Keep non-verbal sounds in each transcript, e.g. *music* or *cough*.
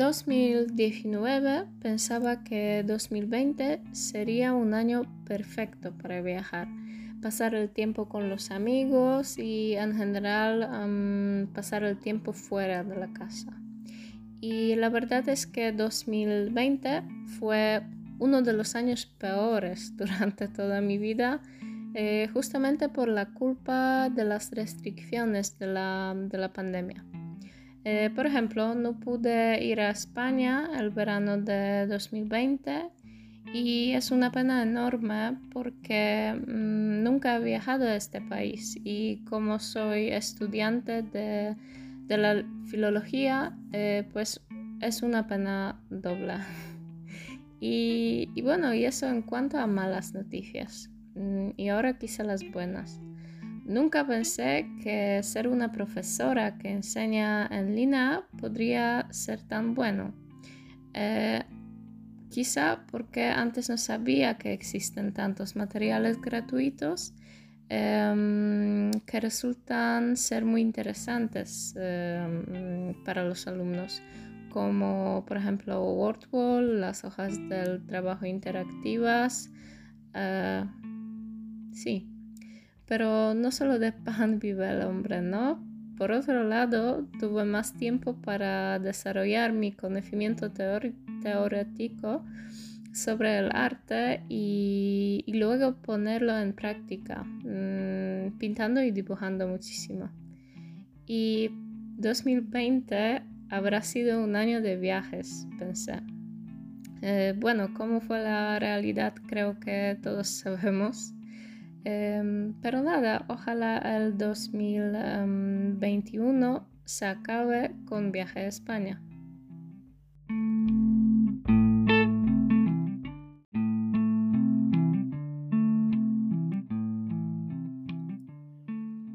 2019 pensaba que 2020 sería un año perfecto para viajar, pasar el tiempo con los amigos y en general pasar el tiempo fuera de la casa. Y la verdad es que 2020 fue uno de los años peores *laughs* durante toda mi vida, eh, justamente por la culpa de las restricciones de la, pandemia. Eh, por ejemplo, no pude ir a España el verano de 2020 y es una pena enorme porque mm, nunca he viajado a este país y como soy estudiante de de la filología, eh, pues es una pena doble. *laughs* Y, bueno, y eso en cuanto a malas noticias. Mm, y ahora quizá las buenas. Nunca pensé que ser una profesora que enseña en línea podría ser tan bueno. Eh, quizá porque antes no sabía que existen tantos materiales gratuitos Em, que resultan ser muy interesantes em, para los alumnos, como por ejemplo WordWall, las hojas del trabajo interactivas. Eh, sí, pero no solo de pan vive el hombre, ¿no? Por otro lado, tuve más tiempo para desarrollar mi conocimiento teórico sobre el arte y, luego ponerlo en práctica, mm, pintando y dibujando muchísimo. Y 2020 habrá sido un año de viajes, pensé. Eh, bueno, cómo fue la realidad creo que todos sabemos. Em, pero nada, ojalá el 2021 se acabe con viaje a España.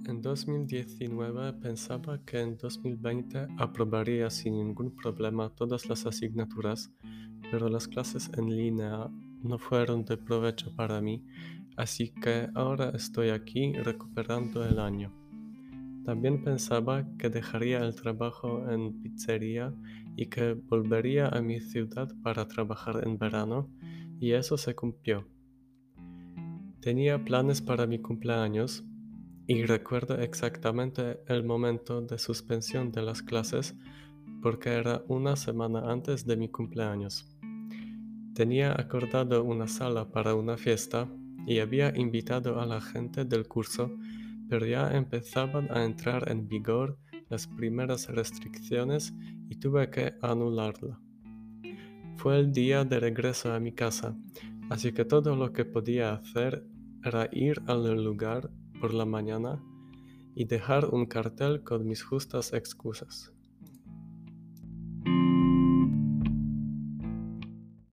En 2019 pensaba que en 2020 aprobaría sin ningún problema todas las asignaturas, pero las clases en línea no fueron de provecho para mí, así que ahora estoy aquí recuperando el año. También pensaba que dejaría el trabajo en pizzería y que volvería a mi ciudad para trabajar en verano, y eso se cumplió. Tenía planes para mi cumpleaños, y recuerdo exactamente el momento de suspensión de las clases porque era una semana antes de mi cumpleaños. Tenía acordado una sala para una fiesta y había invitado a la gente del curso, pero ya empezaban a entrar en vigor las primeras restricciones y tuve que anularla. Fue el día de regreso a mi casa, así que todo lo que podía hacer era ir al lugar por la mañana y dejar un cartel con mis justas excusas.